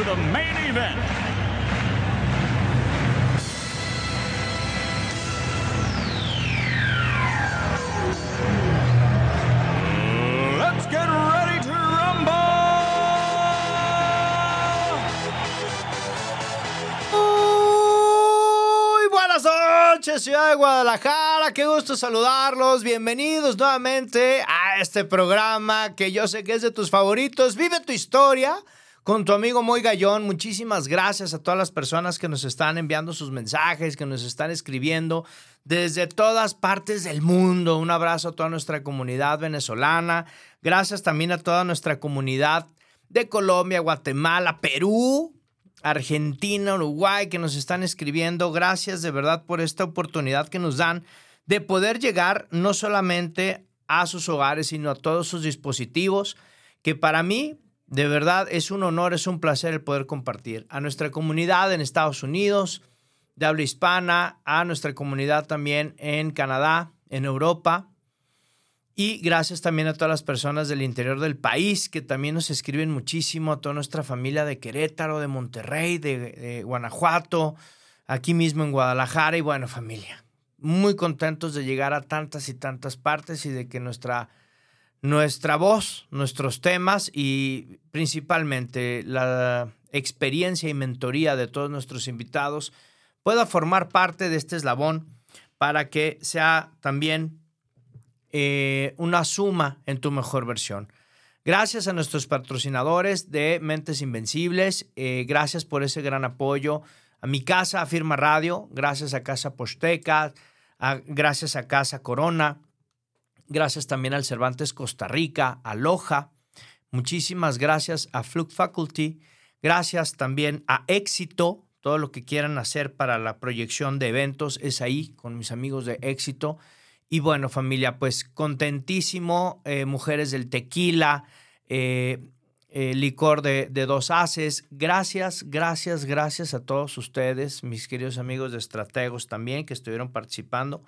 to the main event. Let's get ready to rumble! Muy buenas noches, ciudad de Guadalajara. Qué gusto saludarlos. Bienvenidos nuevamente a este programa que yo sé que es de tus favoritos. Vive tu historia con tu amigo Moy Gallón. Muchísimas gracias a todas las personas que nos están enviando sus mensajes, que nos están escribiendo desde todas partes del mundo. Un abrazo a toda nuestra comunidad venezolana. Gracias también a toda nuestra comunidad de Colombia, Guatemala, Perú, Argentina, Uruguay, que nos están escribiendo. Gracias de verdad por esta oportunidad que nos dan de poder llegar no solamente a sus hogares, sino a todos sus dispositivos, que para mí de verdad es un honor, es un placer el poder compartir. A nuestra comunidad en Estados Unidos, de habla hispana, a nuestra comunidad también en Canadá, en Europa. Y gracias también a todas las personas del interior del país que también nos escriben muchísimo, a toda nuestra familia de Querétaro, de Monterrey, de, Guanajuato, aquí mismo en Guadalajara y bueno, familia. Muy contentos de llegar a tantas y tantas partes y de que nuestra, nuestra voz, nuestros temas y principalmente la experiencia y mentoría de todos nuestros invitados pueda formar parte de este eslabón para que sea también eh, una suma en tu mejor versión. Gracias a nuestros patrocinadores de Mentes Invencibles, eh, gracias por ese gran apoyo. A mi casa, a Firma Radio, gracias a Casa Posteca, gracias a Casa Corona, gracias también al Cervantes Costa Rica, a Loja, muchísimas gracias a Fluke Faculty, gracias también a Éxito, todo lo que quieran hacer para la proyección de eventos es ahí con mis amigos de Éxito. Y bueno, familia, pues contentísimo, eh, mujeres del tequila, eh, eh, licor de, de dos haces. Gracias, gracias, gracias a todos ustedes, mis queridos amigos de Estrategos también que estuvieron participando.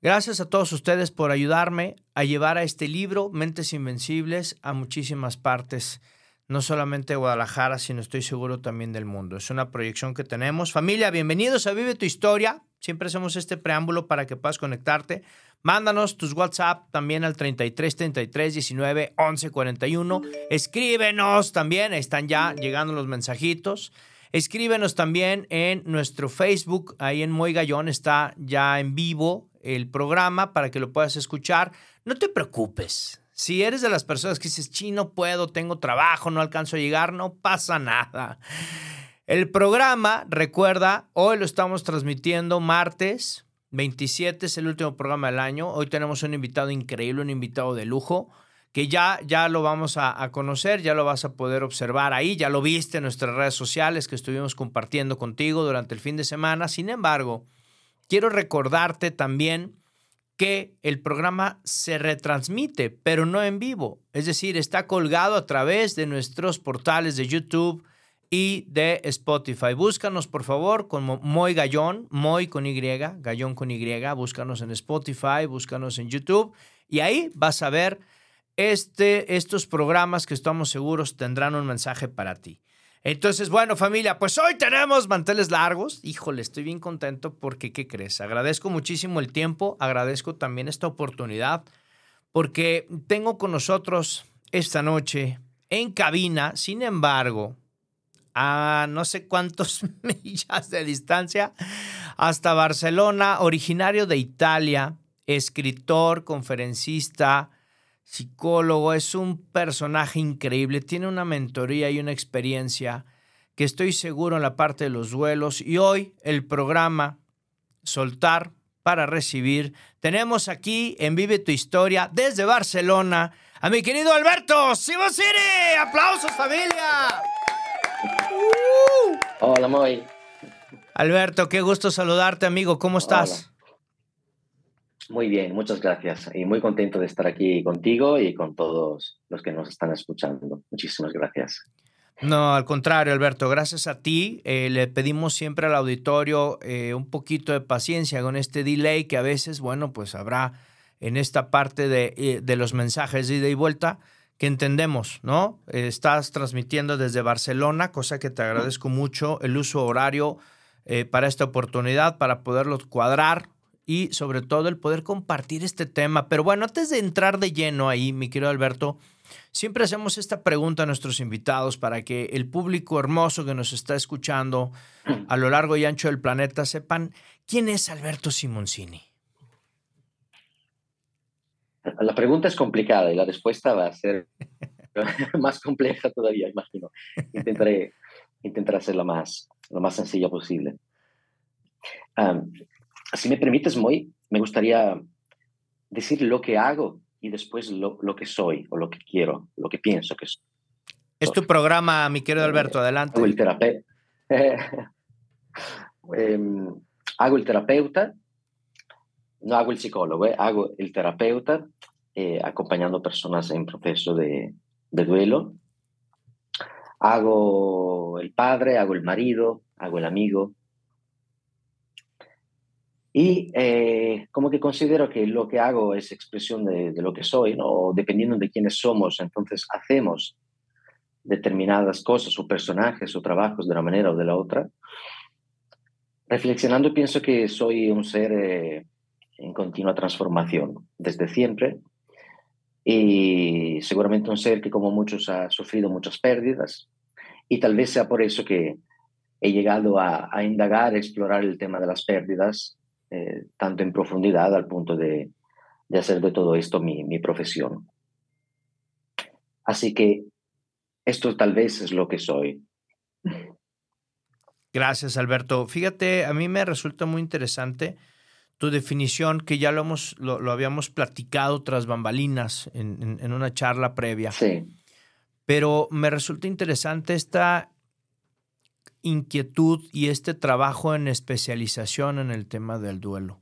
Gracias a todos ustedes por ayudarme a llevar a este libro, Mentes Invencibles, a muchísimas partes, no solamente de Guadalajara, sino estoy seguro también del mundo. Es una proyección que tenemos. Familia, bienvenidos a Vive tu Historia. Siempre hacemos este preámbulo para que puedas conectarte. Mándanos tus WhatsApp también al 33 33 19 11 41. Escríbenos también, están ya llegando los mensajitos. Escríbenos también en nuestro Facebook, ahí en Moy Gallón está ya en vivo el programa para que lo puedas escuchar. No te preocupes. Si eres de las personas que dices, chi, no puedo, tengo trabajo, no alcanzo a llegar, no pasa nada. El programa, recuerda, hoy lo estamos transmitiendo martes 27, es el último programa del año. Hoy tenemos un invitado increíble, un invitado de lujo, que ya, ya lo vamos a conocer, ya lo vas a poder observar ahí, ya lo viste en nuestras redes sociales que estuvimos compartiendo contigo durante el fin de semana. Sin embargo, quiero recordarte también que el programa se retransmite, pero no en vivo. Es decir, está colgado a través de nuestros portales de YouTube y de Spotify. Búscanos, por favor, como Moy Gallón, Moy con Y, Gallón con Y. Búscanos en Spotify, búscanos en YouTube y ahí vas a ver este, estos programas que estamos seguros tendrán un mensaje para ti. Entonces, bueno, familia, pues hoy tenemos manteles largos. Híjole, estoy bien contento porque, ¿qué crees? Agradezco muchísimo el tiempo, agradezco también esta oportunidad, porque tengo con nosotros esta noche en cabina, sin embargo, a no sé cuántos millas de distancia, hasta Barcelona, originario de Italia, escritor, conferencista, psicólogo, es un personaje increíble, tiene una mentoría y una experiencia que estoy seguro en la parte de los duelos y hoy el programa Soltar para Recibir. Tenemos aquí en Vive tu Historia desde Barcelona a mi querido Alberto Simosiri. ¡Aplausos familia! Hola, Moy. Alberto, qué gusto saludarte, amigo. ¿Cómo estás? Muy bien, muchas gracias. Y muy contento de estar aquí contigo y con todos los que nos están escuchando. Muchísimas gracias. No, al contrario, Alberto, gracias a ti. Eh, le pedimos siempre al auditorio eh, un poquito de paciencia con este delay que a veces, bueno, pues habrá en esta parte de, eh, de los mensajes de ida y vuelta que entendemos, ¿no? estás transmitiendo desde Barcelona, cosa que te agradezco mucho, el uso horario para esta oportunidad, para poderlo cuadrar y sobre todo el poder compartir este tema. Pero bueno, antes de entrar de lleno ahí, mi querido Alberto, Siempre hacemos esta pregunta a nuestros invitados para que el público hermoso que nos está escuchando a lo largo y ancho del planeta sepan quién es Alberto Simoncini. La pregunta es complicada y la respuesta va a ser más compleja todavía, imagino. Intentaré, intentaré hacerlo más, lo más sencilla posible. Si me permites, Moy, me gustaría decir lo que hago y después lo, lo, que soy o lo que quiero, lo que pienso que soy. Es tu programa, mi querido Alberto, adelante. Hago el terapeuta. Em, hago el terapeuta, no hago el psicólogo, eh, hago el terapeuta eh, acompañando personas en proceso de, de duelo. Hago el padre, hago el marido, hago el amigo, y eh, como que considero que lo que hago es expresión de, lo que soy, ¿no? dependiendo de quiénes somos, entonces hacemos determinadas cosas o personajes o trabajos de una manera o de la otra. Reflexionando pienso que soy un ser eh, en continua transformación desde siempre y seguramente un ser que como muchos ha sufrido muchas pérdidas y tal vez sea por eso que he llegado a, a indagar, a explorar el tema de las pérdidas eh, tanto en profundidad al punto de, de hacer de todo esto mi, mi, profesión. Así que esto tal vez es lo que soy. Gracias, Alberto. Fíjate, a mí me resulta muy interesante tu definición, que ya lo, hemos, lo, lo habíamos platicado tras bambalinas en, en, en, una charla previa. Sí. Pero me resulta interesante esta inquietud y este trabajo en especialización en el tema del duelo.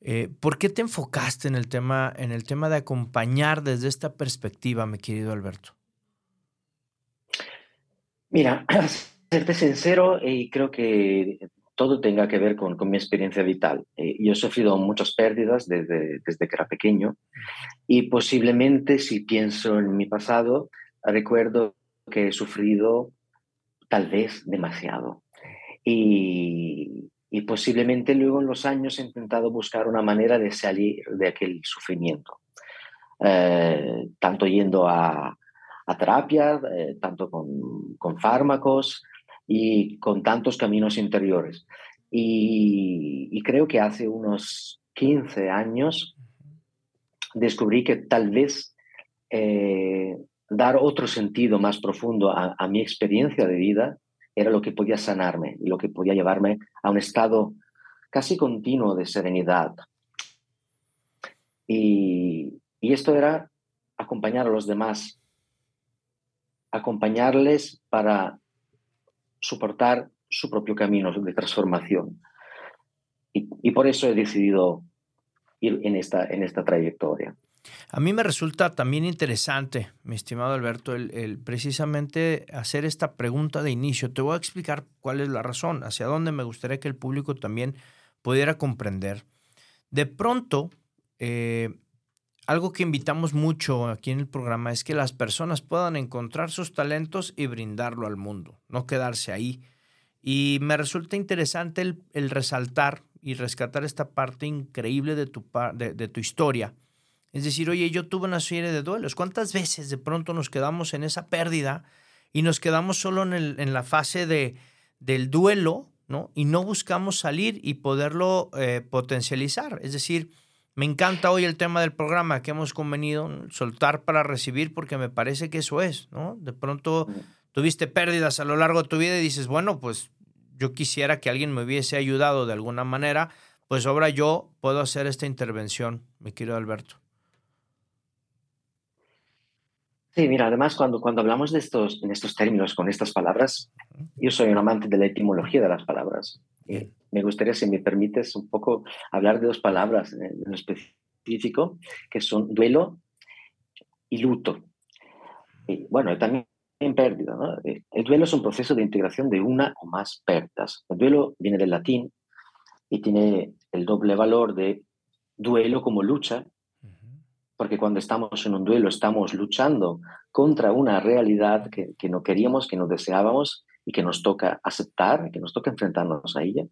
Eh, ¿Por qué te enfocaste en el, tema, en el tema de acompañar desde esta perspectiva, mi querido Alberto? Mira, serte sincero, y creo que todo tenga que ver con, con mi experiencia vital. Eh, yo he sufrido muchas pérdidas desde, desde que era pequeño y posiblemente si pienso en mi pasado, recuerdo que he sufrido tal vez demasiado. Y, posiblemente luego en los años he intentado buscar una manera de salir de aquel sufrimiento, eh, tanto yendo a, terapia, eh, tanto con, con, fármacos y con tantos caminos interiores. Y, creo que hace unos 15 años descubrí que tal vez eh, dar otro sentido más profundo a, mi experiencia de vida era lo que podía sanarme y lo que podía llevarme a un estado casi continuo de serenidad. Y, esto era acompañar a los demás, acompañarles para soportar su propio camino de transformación. Y, y, por eso he decidido ir en esta, en esta trayectoria. A mí me resulta también interesante, mi estimado Alberto, el, precisamente hacer esta pregunta de inicio. Te voy a explicar cuál es la razón, hacia dónde me gustaría que el público también pudiera comprender. De pronto, eh, algo que invitamos mucho aquí en el programa es que las personas puedan encontrar sus talentos y brindarlo al mundo, no quedarse ahí. Y me resulta interesante el, resaltar y rescatar esta parte increíble de tu, de tu historia es decir, oye, yo tuve una serie de duelos. ¿Cuántas veces de pronto nos quedamos en esa pérdida y nos quedamos solo en, la fase de, del duelo, ¿no? Y no buscamos salir y poderlo eh, potencializar. Es decir, me encanta hoy el tema del programa que hemos convenido, soltar para recibir, porque me parece que eso es, ¿no? De pronto tuviste pérdidas a lo largo de tu vida y dices, bueno, pues yo quisiera que alguien me hubiese ayudado de alguna manera, pues ahora yo puedo hacer esta intervención, mi querido Alberto. Sí, mira, además cuando, cuando hablamos de estos, en estos términos, con estas palabras, yo soy un amante de la etimología de las palabras. Y me gustaría, si me permites, un poco hablar de dos palabras en específico, que son duelo y luto. Y, bueno, también pérdida. ¿no? Eh, el duelo es un proceso de integración de una o más pérdidas. El duelo viene del latín y tiene el doble valor de duelo como lucha porque cuando estamos en un duelo estamos luchando contra una realidad que, no queríamos, que no deseábamos y que nos toca aceptar, que nos toca enfrentarnos a ella.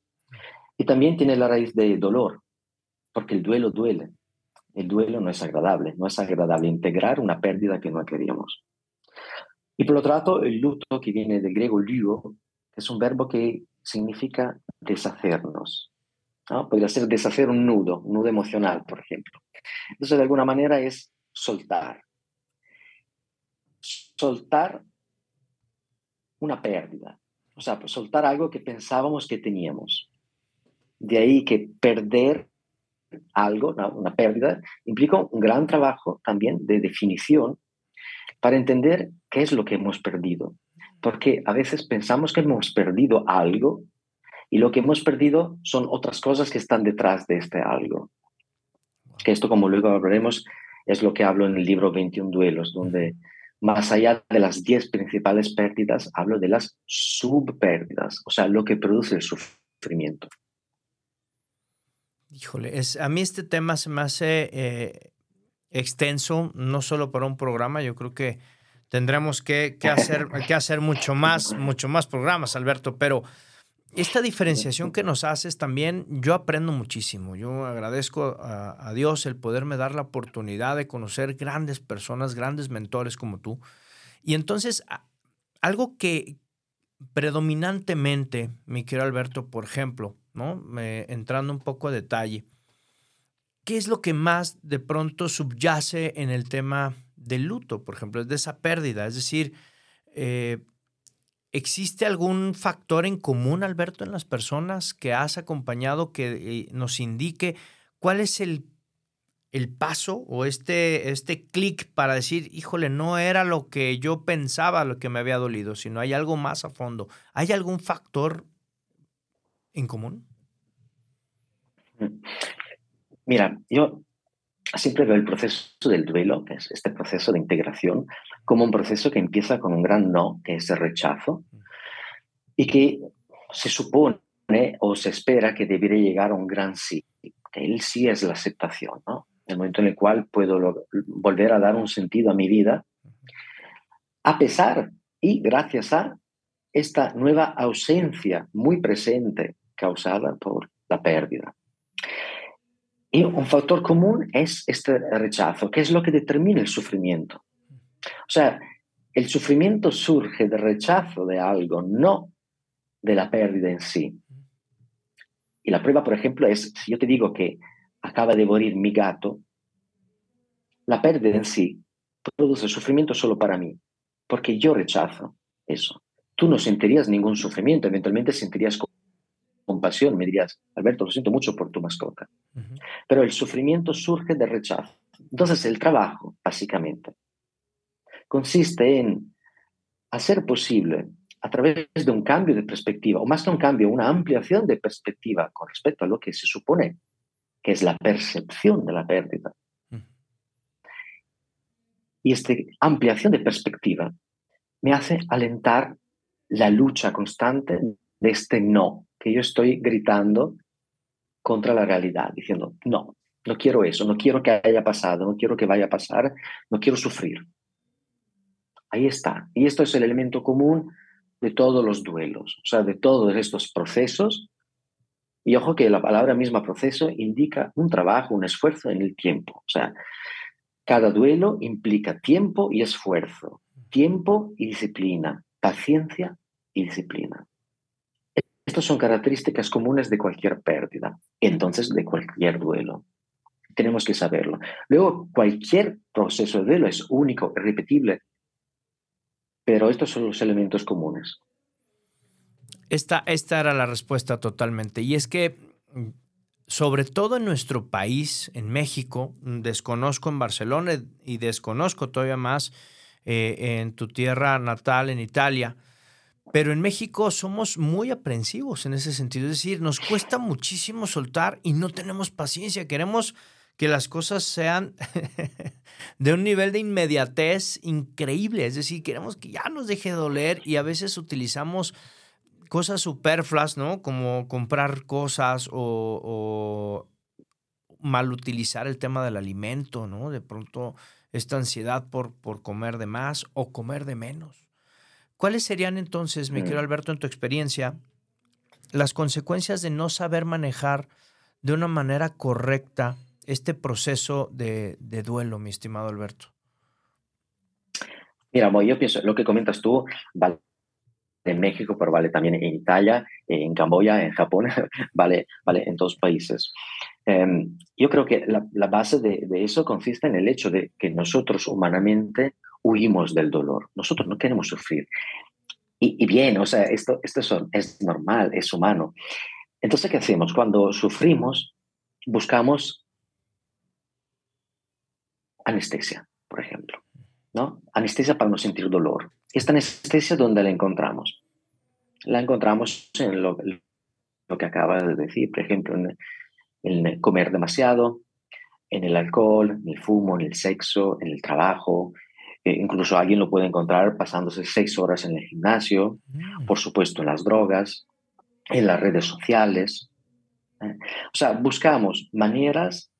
Y también tiene la raíz de dolor, porque el duelo duele. El duelo no es agradable, no es agradable integrar una pérdida que no queríamos. Y por otro lado, el luto, que viene del griego luo, es un verbo que significa deshacernos. ¿No? Podría ser deshacer un nudo, un nudo emocional, por ejemplo. Entonces, de alguna manera es soltar. Soltar una pérdida. O sea, pues, soltar algo que pensábamos que teníamos. De ahí que perder algo, una pérdida, implica un gran trabajo también de definición para entender qué es lo que hemos perdido. Porque a veces pensamos que hemos perdido algo y lo que hemos perdido son otras cosas que están detrás de este algo que esto, como luego hablaremos, es lo que hablo en el libro 21 duelos, donde más allá de las 10 principales pérdidas, hablo de las subpérdidas, o sea, lo que produce el sufrimiento. Híjole, es, a mí este tema se me hace eh, extenso, no solo para un programa, yo creo que tendremos que, que, hacer, que hacer mucho más, mucho más programas, Alberto, pero esta diferenciación que nos haces también, yo aprendo muchísimo. Yo agradezco a, Dios el poderme dar la oportunidad de conocer grandes personas, grandes mentores como tú. Y entonces, algo que predominantemente, mi querido Alberto, por ejemplo, ¿no? entrando un poco a detalle, ¿qué es lo que más de pronto subyace en el tema del luto, por ejemplo, es de esa pérdida? Es decir, eh, ¿Existe algún factor en común, Alberto, en las personas que has acompañado que eh, nos indique cuál es el, el paso o este, este clic para decir, híjole, no era lo que yo pensaba, lo que me había dolido, sino hay algo más a fondo? ¿Hay algún factor en común? Mira, yo siempre veo el proceso del duelo, que es este proceso de integración, como un proceso que empieza con un gran no, que es el rechazo, y que se supone o se espera que debería llegar a un gran sí, que él sí es la aceptación. El momento en el cual puedo volver a dar un sentido a mi vida, a pesar y gracias a esta nueva ausencia muy presente causada por la pérdida. Y un factor común es este rechazo, que es lo que determina el sufrimiento. O sea, el sufrimiento surge del rechazo de algo, no de la pérdida en sí. Y la prueba, por ejemplo, es si yo te digo que acaba de morir mi gato, la pérdida en sí produce sufrimiento solo para mí, porque yo rechazo eso. Tú no sentirías ningún sufrimiento, eventualmente sentirías compasión, me dirías, Alberto, lo siento mucho por tu mascota. Pero el sufrimiento surge de rechazo. Entonces el trabajo, básicamente, consiste en hacer posible, a través de un cambio de perspectiva, o más que un cambio, una ampliación de perspectiva con respecto a lo que se supone que es la percepción de la pérdida. Y esta ampliación de perspectiva me hace alentar la lucha constante de este no, que yo estoy gritando contra la realidad, diciendo, no, no quiero eso, no quiero que haya pasado, no quiero que vaya a pasar, no quiero sufrir. Ahí está. Y esto es el elemento común de todos los duelos, o sea, de todos estos procesos. Y ojo que la palabra misma proceso indica un trabajo, un esfuerzo en el tiempo. O sea, cada duelo implica tiempo y esfuerzo, tiempo y disciplina, paciencia y disciplina. Estas son características comunes de cualquier pérdida, entonces de cualquier duelo. Tenemos que saberlo. Luego, cualquier proceso de duelo es único, repetible, pero estos son los elementos comunes. Esta, esta era la respuesta totalmente. Y es que, sobre todo en nuestro país, en México, desconozco en Barcelona y desconozco todavía más eh, en tu tierra natal, en Italia. Pero en México somos muy aprensivos en ese sentido. Es decir, nos cuesta muchísimo soltar y no tenemos paciencia. Queremos que las cosas sean de un nivel de inmediatez increíble. Es decir, queremos que ya nos deje doler y a veces utilizamos cosas superfluas, ¿no? Como comprar cosas o, mal utilizar el tema del alimento, ¿no? De pronto esta ansiedad por, por comer de más o comer de menos. ¿Cuáles serían entonces, mi querido mm. Alberto, en tu experiencia, las consecuencias de no saber manejar de una manera correcta este proceso de, duelo, mi estimado Alberto? Mira, yo pienso, lo que comentas tú vale en México, pero vale también en Italia, en Camboya, en Japón, vale, vale en todos países. Em, yo creo que la, base de, eso consiste en el hecho de que nosotros humanamente huimos del dolor. Nosotros no queremos sufrir. Y, bien, o sea, esto, esto es, normal, es humano. Entonces, ¿qué hacemos? Cuando sufrimos, buscamos anestesia, por ejemplo. ¿no? Anestesia para no sentir dolor. Esta anestesia, ¿dónde la encontramos? La encontramos en lo, lo que acaba de decir, por ejemplo, en, en comer demasiado, en el alcohol, en el fumo, en el sexo, en el trabajo, eh, incluso alguien lo puede encontrar pasándose seis horas en el gimnasio, mm. por supuesto en las drogas, en las redes sociales. ¿eh? O sea, buscamos maneras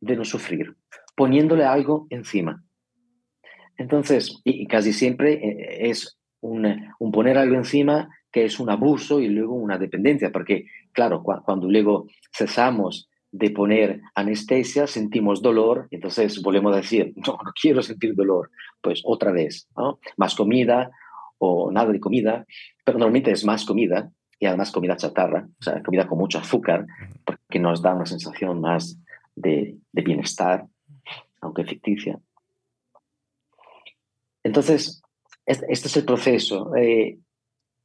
de no sufrir, poniéndole algo encima. Entonces, y, casi siempre eh, es un, un, poner algo encima que es un abuso y luego una dependencia, porque claro, cuando luego cesamos de poner anestesia, sentimos dolor, entonces volvemos a decir, no, no quiero sentir dolor, pues otra vez, ¿no? más comida o nada de comida, pero normalmente es más comida y además comida chatarra, o sea, comida con mucho azúcar, porque nos da una sensación más de, bienestar, aunque ficticia. Entonces, este, es el proceso eh,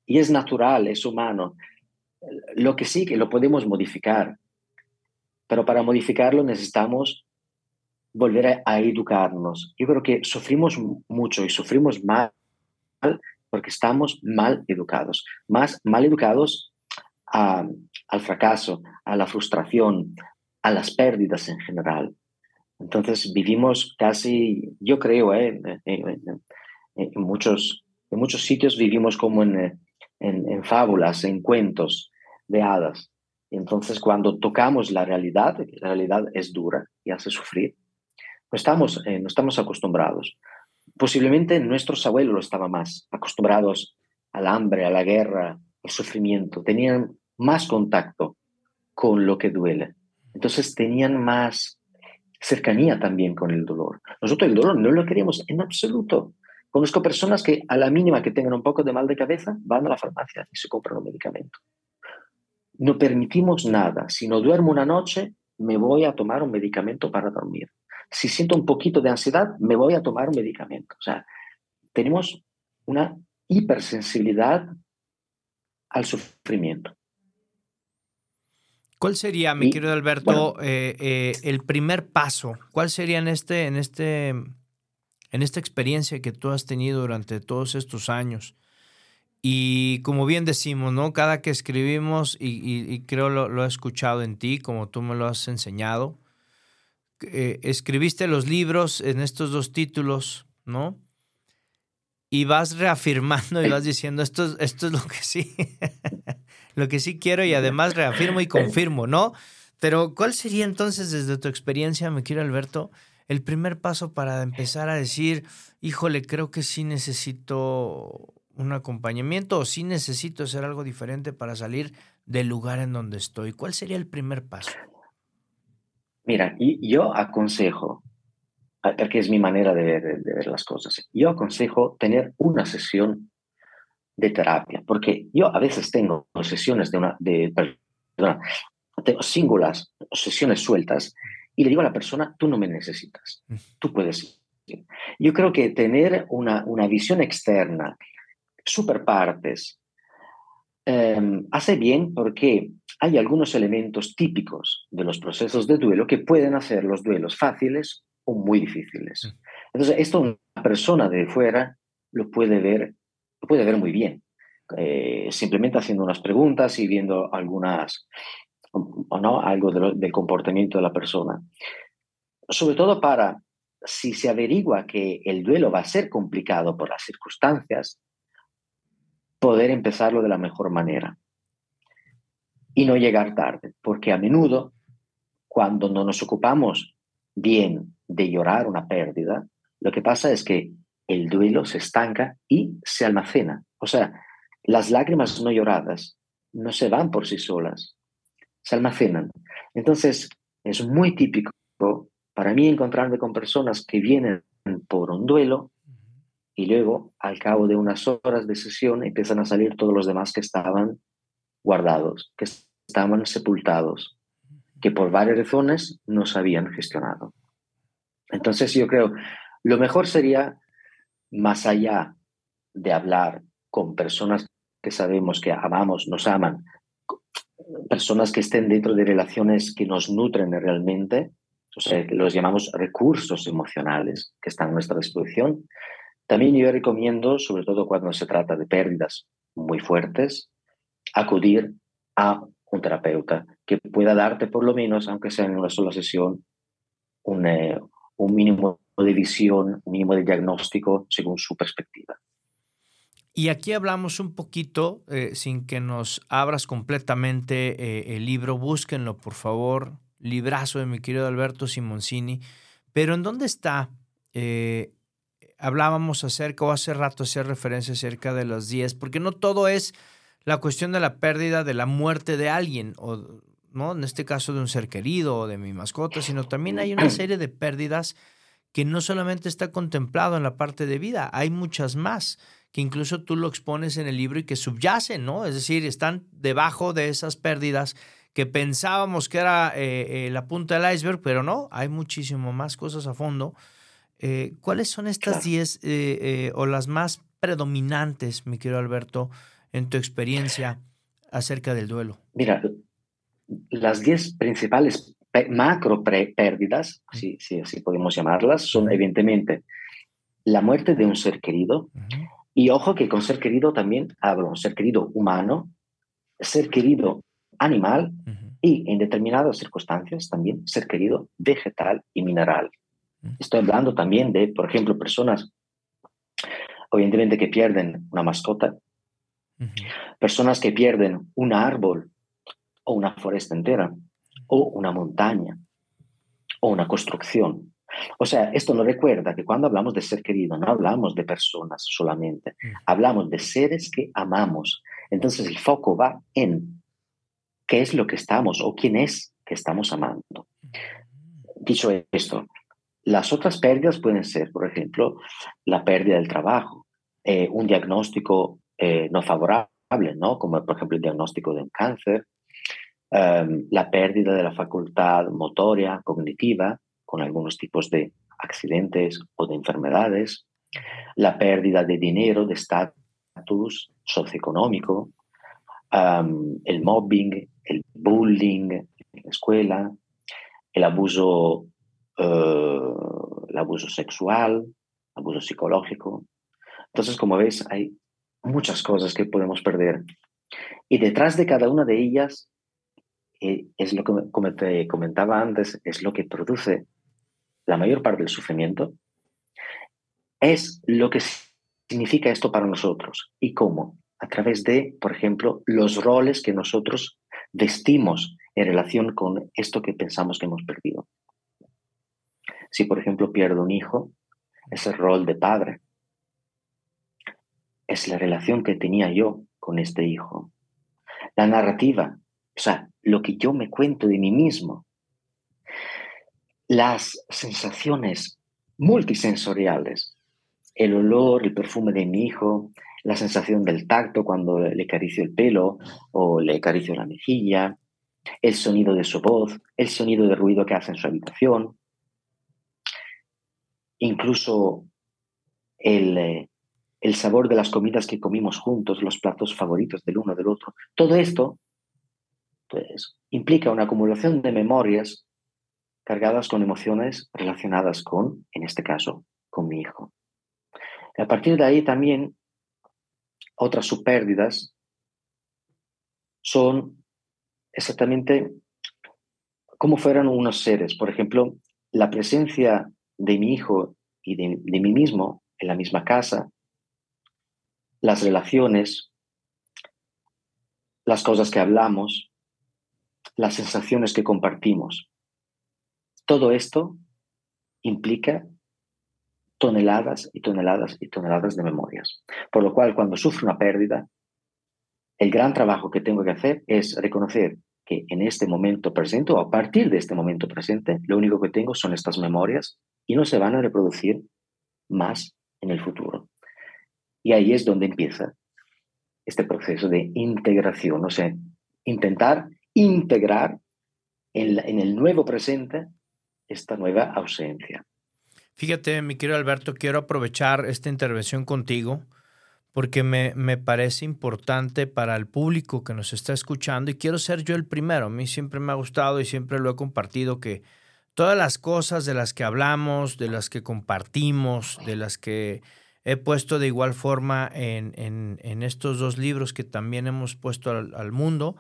y es natural, es humano. Lo que sí que lo podemos modificar, pero para modificarlo necesitamos volver a, educarnos. Yo creo que sufrimos mucho y sufrimos mal porque estamos mal educados, más mal educados al fracaso, a la frustración, a las pérdidas en general. Entonces vivimos casi, yo creo, eh, en, muchos, en muchos sitios vivimos como en, en fábulas, en cuentos de hadas. Entonces, cuando tocamos la realidad, la realidad es dura y hace sufrir, no estamos, eh, no estamos acostumbrados. Posiblemente nuestros abuelos estaban más acostumbrados al hambre, a la guerra, al sufrimiento, tenían más contacto con lo que duele. Entonces tenían más cercanía también con el dolor. Nosotros el dolor no lo queremos en absoluto. Conozco personas que a la mínima que tengan un poco de mal de cabeza van a la farmacia y se compran un medicamento no permitimos nada. Si no duermo una noche, me voy a tomar un medicamento para dormir. Si siento un poquito de ansiedad, me voy a tomar un medicamento. O sea, tenemos una hipersensibilidad al sufrimiento. ¿Cuál sería, mi querido Alberto, eh, eh, el primer paso? ¿Cuál sería en este, en este, en esta experiencia que tú has tenido durante todos estos años? Y como bien decimos, ¿no? Cada que escribimos, y, creo lo, he escuchado en ti, como tú me lo has enseñado, eh, escribiste los libros en estos dos títulos, ¿no? Y vas reafirmando y vas diciendo, esto, esto es lo que sí, lo que sí quiero y además reafirmo y confirmo, ¿no? Pero ¿cuál sería entonces desde tu experiencia, me quiero Alberto, el primer paso para empezar a decir, híjole, creo que sí necesito un acompañamiento o si necesito hacer algo diferente para salir del lugar en donde estoy? ¿Cuál sería el primer paso? Mira, yo aconsejo, porque es mi manera de ver, las cosas, yo aconsejo tener una sesión de terapia, porque yo a veces tengo sesiones de una, de, tengo singulares, sesiones sueltas, y le digo a la persona, tú no me necesitas, mm. tú puedes ir. Yo creo que tener una, una visión externa superpartes. Em, hace bien porque hay algunos elementos típicos de los procesos de duelo que pueden hacer los duelos fáciles o muy difíciles. Mm. Entonces, esto una persona de fuera lo puede ver, lo puede ver muy bien. Eh, simplemente haciendo unas preguntas y viendo algunas, o no, algo del comportamiento de la persona. Sobre todo para, si se averigua que el duelo va a ser complicado por las circunstancias, poder empezarlo de la mejor manera y no llegar tarde, porque a menudo cuando no nos ocupamos bien de llorar una pérdida, lo que pasa es que el duelo se estanca y se almacena. O sea, las lágrimas no lloradas no se van por sí solas, se almacenan. Entonces, es muy típico para mí encontrarme con personas que vienen por un duelo y luego, al cabo de unas horas de sesión, empiezan a salir todos los demás que estaban guardados, que estaban sepultados, que por varias razones no se habían gestionado. Entonces yo creo, lo mejor sería, más allá de hablar con personas que sabemos que amamos, nos aman, personas que estén dentro de relaciones que nos nutren realmente, o sea, los llamamos recursos emocionales que están a nuestra disposición. También yo recomiendo, sobre todo cuando se trata de pérdidas muy fuertes, acudir a un terapeuta que pueda darte por lo menos, aunque sea en una sola sesión, un, eh, mínimo de visión, un mínimo de diagnóstico según su perspectiva. Y aquí hablamos un poquito, eh, sin que nos abras completamente eh, el libro, búsquenlo por favor, librazo de mi querido Alberto Simoncini, pero ¿en dónde está? Hablábamos acerca, o hace rato hacía referencia acerca de los 10, porque no todo es la cuestión de la pérdida, de la muerte de alguien, o ¿no? en este caso de un ser querido o de mi mascota, sino también hay una serie de pérdidas que no solamente está contemplado en la parte de vida, hay muchas más que incluso tú lo expones en el libro y que subyacen, ¿no? Es decir, están debajo de esas pérdidas que pensábamos que era eh, eh, la punta del iceberg, pero no, hay muchísimo más cosas a fondo. Eh, ¿Cuáles son estas 10 o las más predominantes, mi querido Alberto, en tu experiencia acerca del duelo? Mira, las 10 principales macro pérdidas, si, así podemos llamarlas, son evidentemente la muerte de un ser querido. Y ojo que con ser querido también hablo, un ser querido humano, ser querido animal y en determinadas circunstancias también ser querido vegetal y mineral. Estoy hablando también de, por ejemplo, personas, evidentemente, que pierden una mascota, Personas que pierden un árbol o una foresta entera o una montaña o una construcción. O sea, esto nos recuerda que cuando hablamos de ser querido no hablamos de personas solamente, hablamos de seres que amamos. Entonces el foco va en qué es lo que estamos o quién es que estamos amando. Dicho esto, las otras pérdidas pueden ser, por ejemplo, la pérdida del trabajo, eh, un diagnóstico eh, no favorables, ¿no? como por ejemplo el diagnóstico de un cáncer, em, la pérdida de la facultad motoria, cognitiva, con algunos tipos de accidentes o de enfermedades, la pérdida de dinero, de estatus socioeconómico, em, el mobbing, el bullying en la escuela, el abuso, eh, el abuso sexual, abuso psicológico. Entonces, como ves, hay muchas cosas que podemos perder. Y detrás de cada una de ellas, eh, es lo que como te comentaba antes, es lo que produce la mayor parte del sufrimiento, es lo que significa esto para nosotros y cómo, a través de, por ejemplo, los roles que nosotros vestimos en relación con esto que pensamos que hemos perdido. Si, por ejemplo, pierdo un hijo, es el rol de padre, es la relación que tenía yo con este hijo. La narrativa, o sea, lo que yo me cuento de mí mismo. Las sensaciones multisensoriales, el olor, el perfume de mi hijo, la sensación del tacto cuando le acaricio el pelo o le acaricio la mejilla, el sonido de su voz, el sonido de ruido que hace en su habitación, incluso el, eh, el sabor de las comidas que comimos juntos, los platos favoritos del uno del otro. Todo esto pues, implica una acumulación de memorias cargadas con emociones relacionadas con, en este caso, con mi hijo. a partir de ahí también otras subpérdidas son exactamente como fueran unos seres. Por ejemplo, la presencia de mi hijo y de, de mí mismo en la misma casa, las relaciones, las cosas que hablamos, las sensaciones que compartimos. Todo esto implica toneladas y toneladas y toneladas de memorias. Por lo cual, cuando sufro una pérdida, el gran trabajo que tengo que hacer es reconocer que en este momento presente o a partir de este momento presente, lo único que tengo son estas memorias y no se van a reproducir más en el futuro. Y ahí es donde empieza este proceso de integración, o sea, intentar integrar en, en el nuevo presente esta nueva ausencia. Fíjate, mi querido Alberto, quiero aprovechar esta intervención contigo porque me, me, parece importante para el público que nos está escuchando y quiero ser yo el primero. A mí siempre me ha gustado y siempre lo he compartido que todas las cosas de las que hablamos, de las que compartimos, de las que he puesto de igual forma en, en, estos dos libros que también hemos puesto al, al mundo,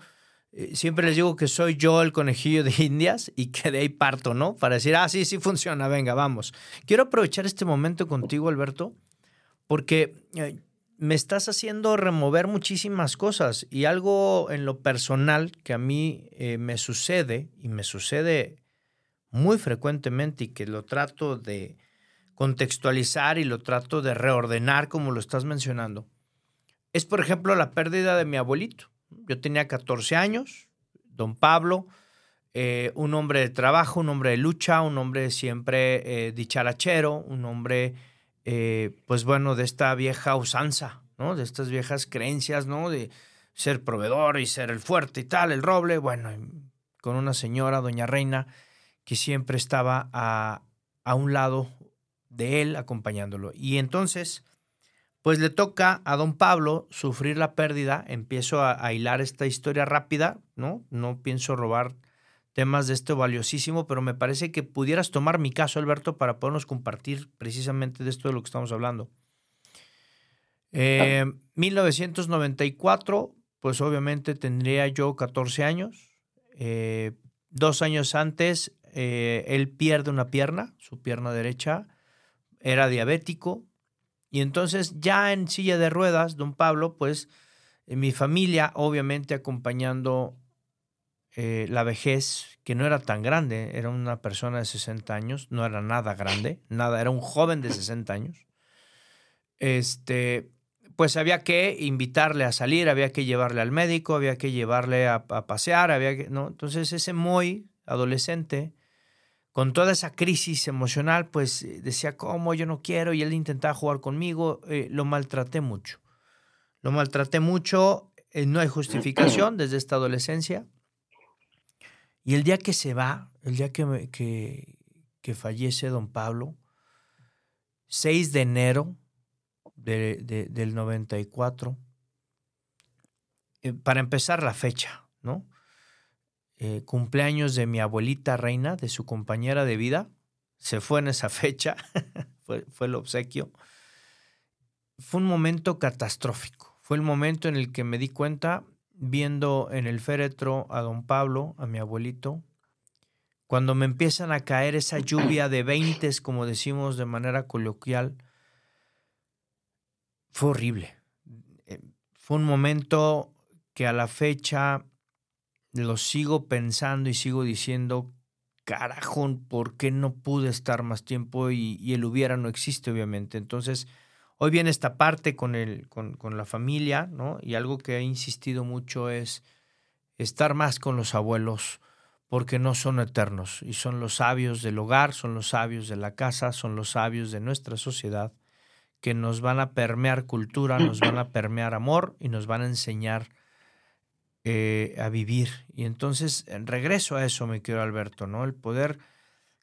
eh, siempre les digo que soy yo el conejillo de Indias y que de ahí parto, ¿no? Para decir, ah, sí, sí funciona, venga, vamos. Quiero aprovechar este momento contigo, Alberto, porque eh, me estás haciendo remover muchísimas cosas y algo en lo personal que a mí eh, me sucede y me sucede muy frecuentemente y que lo trato de contextualizar y lo trato de reordenar como lo estás mencionando, es por ejemplo la pérdida de mi abuelito. Yo tenía 14 años, don Pablo, eh, un hombre de trabajo, un hombre de lucha, un hombre siempre eh, dicharachero, un hombre, eh, pues bueno, de esta vieja usanza, ¿no? De estas viejas creencias, ¿no? De ser proveedor y ser el fuerte y tal, el roble, bueno, con una señora, doña Reina, que siempre estaba a, a un lado de él acompañándolo. Y entonces, pues le toca a don Pablo sufrir la pérdida. Empiezo a, hilar esta historia rápida, ¿no? No pienso robar temas de esto valiosísimo, pero me parece que pudieras tomar mi caso, Alberto, para podernos compartir precisamente de esto de lo que estamos hablando. 1994, eh, pues obviamente tendría yo 14 años. Eh, dos años antes, eh, él pierde una pierna, su pierna derecha, era diabético, y entonces ya en silla de ruedas, don Pablo, pues en mi familia, obviamente acompañando eh, la vejez, que no era tan grande, era una persona de 60 años, no era nada grande, nada, era un joven de 60 años. Este, pues había que invitarle a salir, había que llevarle al médico, había que llevarle a, a pasear, había que, ¿no? Entonces ese muy adolescente, con toda esa crisis emocional, pues eh, decía, ¿cómo? Yo no quiero. Y él intentaba jugar conmigo. Eh, lo maltraté mucho. Lo maltraté mucho. Eh, no hay justificación desde esta adolescencia. Y el día que se va, el día que, que, que fallece don Pablo, 6 de enero de, del 94, para empezar la fecha, ¿no? Eh, cumpleaños de mi abuelita reina, de su compañera de vida. Se fue en esa fecha, fue, fue el obsequio. Fue un momento catastrófico. Fue el momento en el que me di cuenta, viendo en el féretro a don Pablo, a mi abuelito, cuando me empiezan a caer esa lluvia de veintes, como decimos de manera coloquial, fue horrible. Eh, fue un momento que a la fecha lo sigo pensando y sigo diciendo, carajo, ¿por qué no pude estar más tiempo? Y, el hubiera no existe, obviamente. Entonces, hoy viene esta parte con, el, con, con la familia, ¿no? Y algo que he insistido mucho es estar más con los abuelos, porque no son eternos y son los sabios del hogar, son los sabios de la casa, son los sabios de nuestra sociedad que nos van a permear cultura, nos van a permear amor y nos van a enseñar eh, a vivir. Y entonces regreso a eso, me quiero Alberto, ¿no? El poder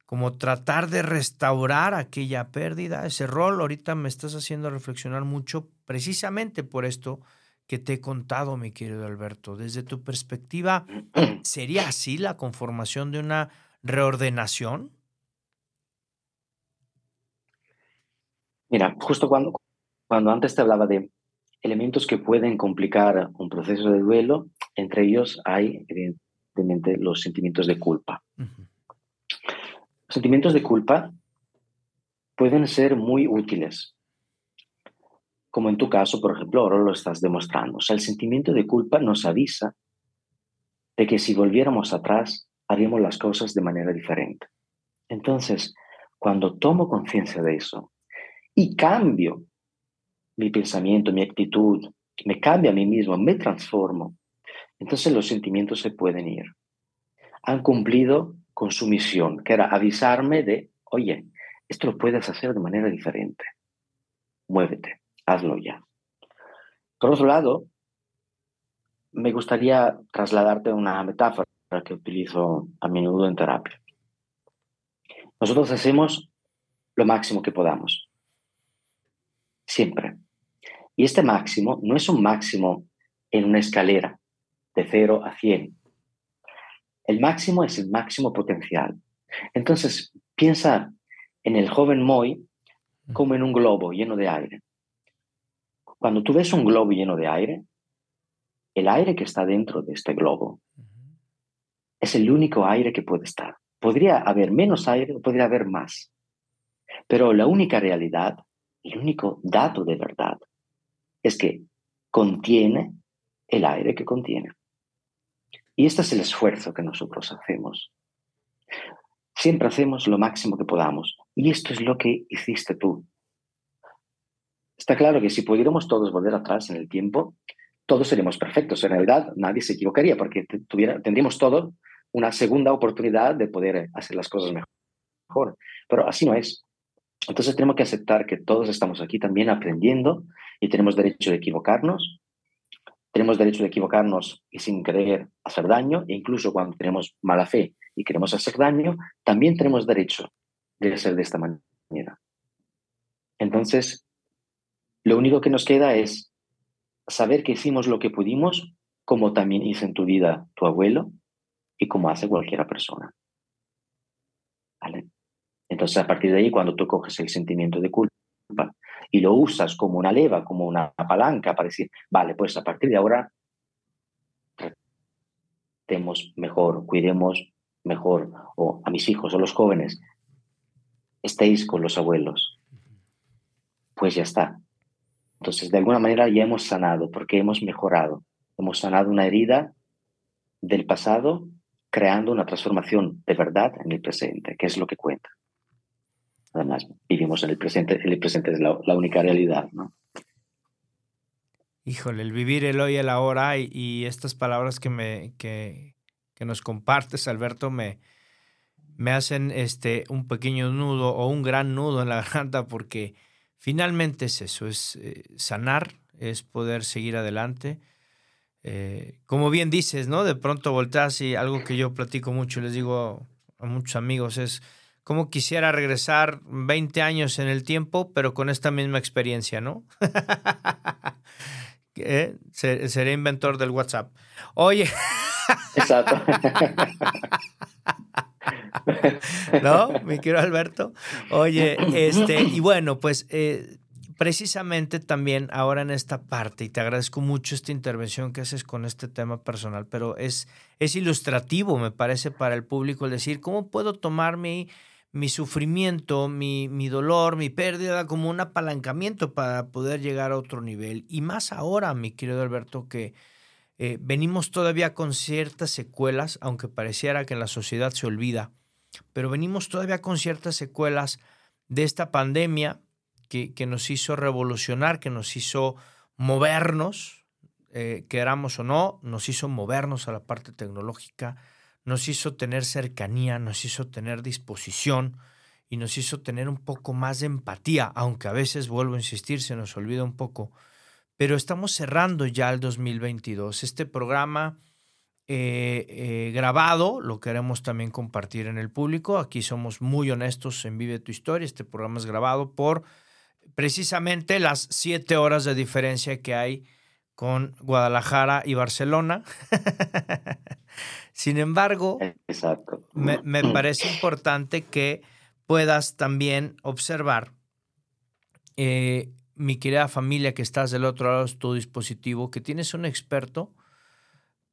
como tratar de restaurar aquella pérdida, ese rol. Ahorita me estás haciendo reflexionar mucho precisamente por esto que te he contado, mi querido Alberto. Desde tu perspectiva, ¿sería así la conformación de una reordenación? Mira, justo cuando, cuando antes te hablaba de elementos que pueden complicar un proceso de duelo, entre ellos hay, evidentemente, los sentimientos de culpa. Los sentimientos de culpa pueden ser muy útiles, como en tu caso, por ejemplo, ahora lo estás demostrando. O sea, el sentimiento de culpa nos avisa de que si volviéramos atrás, haríamos las cosas de manera diferente. Entonces, cuando tomo conciencia de eso y cambio mi pensamiento, mi actitud, me cambia a mí mismo, me transformo, entonces los sentimientos se pueden ir. Han cumplido con su misión, que era avisarme de, oye, esto lo puedes hacer de manera diferente. Muévete, hazlo ya. Por otro lado, me gustaría trasladarte una metáfora que utilizo a menudo en terapia. Nosotros hacemos lo máximo que podamos. Siempre. Y este máximo no es un máximo en una escalera de 0 a 100. El máximo es el máximo potencial. Entonces, piensa en el joven Moy como en un globo lleno de aire. Cuando tú ves un globo lleno de aire, el aire que está dentro de este globo es el único aire que puede estar. Podría haber menos aire o podría haber más. Pero la única realidad, el único dato de verdad, es que contiene el aire que contiene. Y este es el esfuerzo que nosotros hacemos. Siempre hacemos lo máximo que podamos. Y esto es lo que hiciste tú. Está claro que si pudiéramos todos volver atrás en el tiempo, todos seríamos perfectos. En realidad, nadie se equivocaría porque tuviera, tendríamos todo una segunda oportunidad de poder hacer las cosas mejor. Pero así no es. Entonces tenemos que aceptar que todos estamos aquí también aprendiendo y tenemos derecho de equivocarnos. Tenemos derecho de equivocarnos y sin querer hacer daño, e incluso cuando tenemos mala fe y queremos hacer daño, también tenemos derecho de hacer de esta manera. Entonces, lo único que nos queda es saber que hicimos lo que pudimos, como también hizo en tu vida tu abuelo y como hace cualquier persona. ¿Vale? Entonces, a partir de ahí, cuando tú coges el sentimiento de culpa y lo usas como una leva, como una palanca para decir, vale, pues a partir de ahora tratemos mejor, cuidemos mejor, o a mis hijos o los jóvenes, estéis con los abuelos, pues ya está. Entonces, de alguna manera ya hemos sanado, porque hemos mejorado. Hemos sanado una herida del pasado, creando una transformación de verdad en el presente, que es lo que cuenta. Además, vivimos en el presente, el presente es la, única realidad, ¿no? Híjole, el vivir el hoy, el ahora y, estas palabras que, me, que, que, nos compartes, Alberto, me, me hacen este, un pequeño nudo o un gran nudo en la garganta porque finalmente es eso, es eh, sanar, es poder seguir adelante. Eh, como bien dices, ¿no? De pronto volteas y algo que yo platico mucho, les digo a muchos amigos, es como quisiera regresar 20 años en el tiempo, pero con esta misma experiencia, ¿no? ¿Eh? Seré inventor del WhatsApp. Oye. Exacto. ¿No? Mi querido Alberto. Oye, este, y bueno, pues eh, precisamente también ahora en esta parte, y te agradezco mucho esta intervención que haces con este tema personal, pero es, es ilustrativo, me parece, para el público el decir, ¿cómo puedo tomar mi mi sufrimiento, mi, mi, dolor, mi pérdida como un apalancamiento para poder llegar a otro nivel. Y más ahora, mi querido Alberto, que eh, venimos todavía con ciertas secuelas, aunque pareciera que en la sociedad se olvida, pero venimos todavía con ciertas secuelas de esta pandemia que, que nos hizo revolucionar, que nos hizo movernos, eh, queramos o no, nos hizo movernos a la parte tecnológica, nos hizo tener cercanía, nos hizo tener disposición y nos hizo tener un poco más de empatía, aunque a veces, vuelvo a insistir, se nos olvida un poco. Pero estamos cerrando ya el 2022. Este programa eh, eh, grabado lo queremos también compartir en el público. Aquí somos muy honestos en Vive tu Historia. Este programa es grabado por precisamente las siete horas de diferencia que hay con Guadalajara y Barcelona. Sin embargo, Me, parece importante que puedas también observar eh, mi querida familia que estás del otro lado de tu dispositivo, que tienes un experto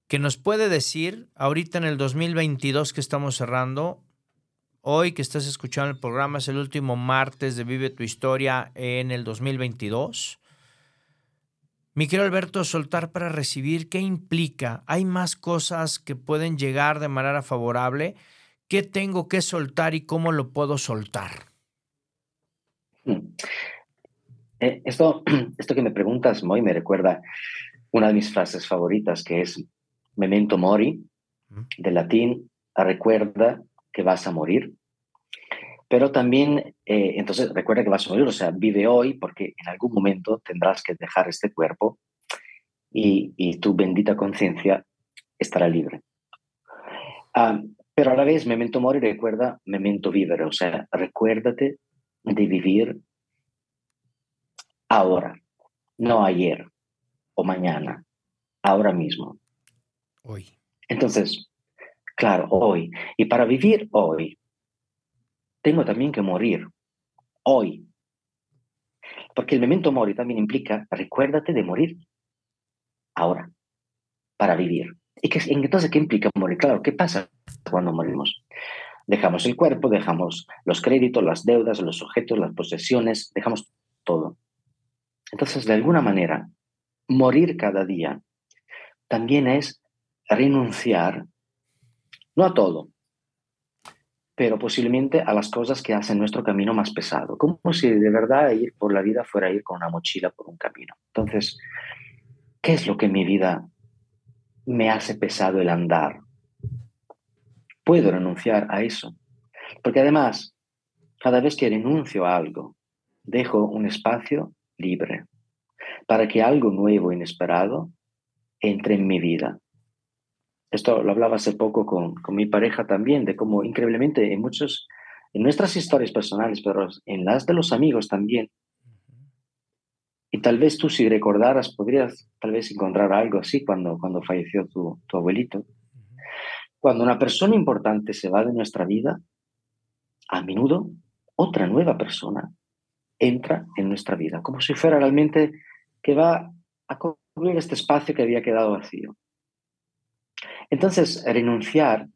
que nos puede decir ahorita en el 2022 que estamos cerrando, hoy que estás escuchando el programa es el último martes de Vive tu Historia en el 2022. Mi querido Alberto, soltar para recibir, ¿qué implica? ¿Hay más cosas que pueden llegar de manera favorable? ¿Qué tengo que soltar y cómo lo puedo soltar? Hmm. Eh, esto, esto que me preguntas, Moy, me recuerda una de mis frases favoritas, que es memento mori, de latín, recuerda que vas a morir. Pero también, eh, entonces, recuerda que vas a morir, o sea, vive hoy porque en algún momento tendrás que dejar este cuerpo y, tu bendita conciencia estará libre. Ah, pero a la vez, memento mori recuerda memento vivere, o sea, recuérdate de vivir ahora, no ayer o mañana, ahora mismo. Hoy. Entonces, claro, hoy. Y para vivir hoy, tengo también que morir hoy. Porque el memento mori también implica, recuérdate de morir ahora, para vivir. ¿Y qué, entonces qué implica morir? Claro, ¿qué pasa cuando morimos? Dejamos el cuerpo, dejamos los créditos, las deudas, los objetos, las posesiones, dejamos todo. Entonces, de alguna manera, morir cada día también es renunciar, no a todo, pero posiblemente a las cosas que hacen nuestro camino más pesado, como si de verdad ir por la vida fuera ir con una mochila por un camino. Entonces, ¿qué es lo que en mi vida me hace pesado el andar? Puedo renunciar a eso, porque además, cada vez que renuncio a algo, dejo un espacio libre para que algo nuevo, inesperado, entre en mi vida. Esto lo hablaba hace poco con, con mi pareja también, de cómo increíblemente en muchos, en nuestras historias personales, pero en las de los amigos también, y tal vez tú si recordaras, podrías tal vez encontrar algo así cuando, cuando falleció tu, tu abuelito. Cuando una persona importante se va de nuestra vida, a menudo otra nueva persona entra en nuestra vida, como si fuera realmente que va a cubrir este espacio que había quedado vacío. Entonces, renunciar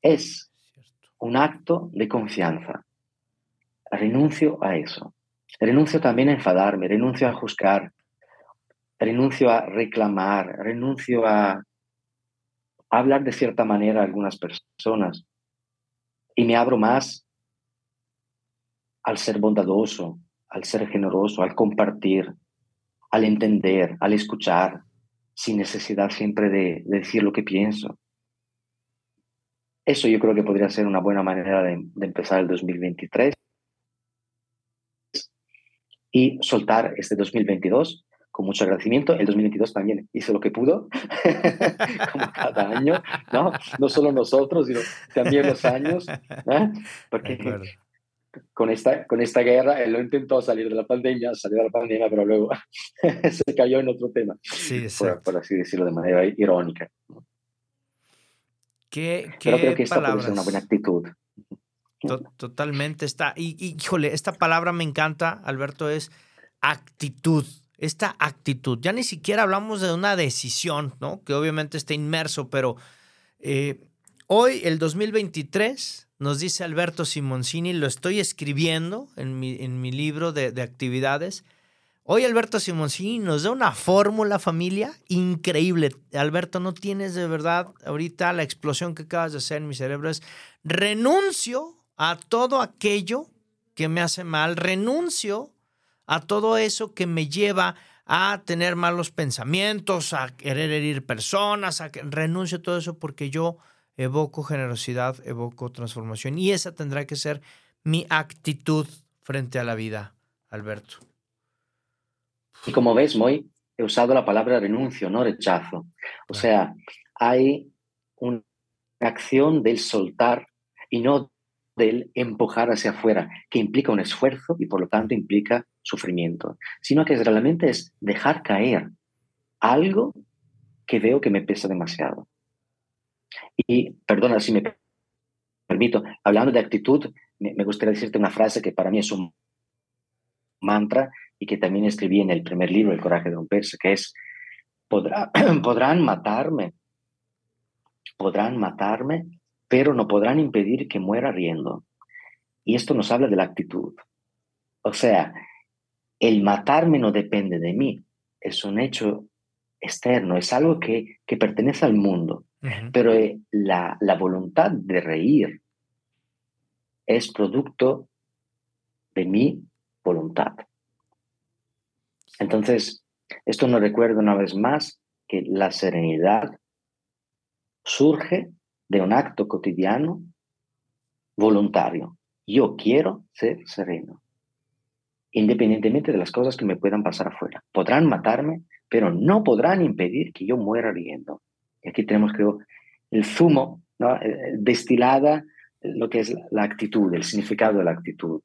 es un acto de confianza. Renuncio a eso. Renuncio también a enfadarme, renuncio a juzgar, renuncio a reclamar, renuncio a, hablar de cierta manera a algunas personas y me abro más al ser bondadoso, al ser generoso, al compartir, al entender, al escuchar, sin necesidad siempre de, decir lo que pienso. Eso yo creo que podría ser una buena manera de, empezar el 2023 y soltar este 2022 con mucho agradecimiento. El 2022 también hizo lo que pudo, como cada año, ¿no? No solo nosotros, sino también los años, Porque con esta, con esta guerra, él lo intentó salir de la pandemia, salió de la pandemia, pero luego se cayó en otro tema, sí, por, así decirlo de manera irónica. ¿Qué, pero creo que esta puede ser una buena actitud. totalmente está. Y, y, híjole, esta palabra me encanta, Alberto, es actitud. Esta actitud. Ya ni siquiera hablamos de una decisión, ¿no? Que obviamente está inmerso, pero eh, hoy, el 2023, nos dice Alberto Simoncini, lo estoy escribiendo en mi, en mi libro de, de, actividades. Hoy Alberto Simoncini nos da una fórmula familia increíble. Alberto, no tienes de verdad ahorita la explosión que acabas de hacer en mi cerebro. Es renuncio a todo aquello que me hace mal, renuncio a todo eso que me lleva a tener malos pensamientos, a querer herir personas, a que renuncio a todo eso porque yo evoco generosidad, evoco transformación. Y esa tendrá que ser mi actitud frente a la vida, Alberto. Y como ves, Moy, he usado la palabra renuncio, no rechazo. O sea, hay una acción del soltar y no del empujar hacia afuera, que implica un esfuerzo y por lo tanto implica sufrimiento, sino que realmente es dejar caer algo que veo que me pesa demasiado. Y perdona si me permito, hablando de actitud, me, gustaría decirte una frase que para mí es un mantra y que también escribí en el primer libro, El coraje de romperse, que es, podrán matarme, podrán matarme, pero no podrán impedir que muera riendo. Y esto nos habla de la actitud. O sea, el matarme no depende de mí, es un hecho externo, es algo que, que pertenece al mundo. Pero eh, la, la voluntad de reír es producto de mi voluntad. Entonces, esto nos recuerda una vez más que la serenidad surge de un acto cotidiano voluntario. Yo quiero ser sereno, independientemente de las cosas que me puedan pasar afuera. Podrán matarme, pero no podrán impedir que yo muera riendo. Y aquí tenemos, creo, el zumo ¿no? Eh, eh, destilada, lo que es la actitud, el significado de la actitud.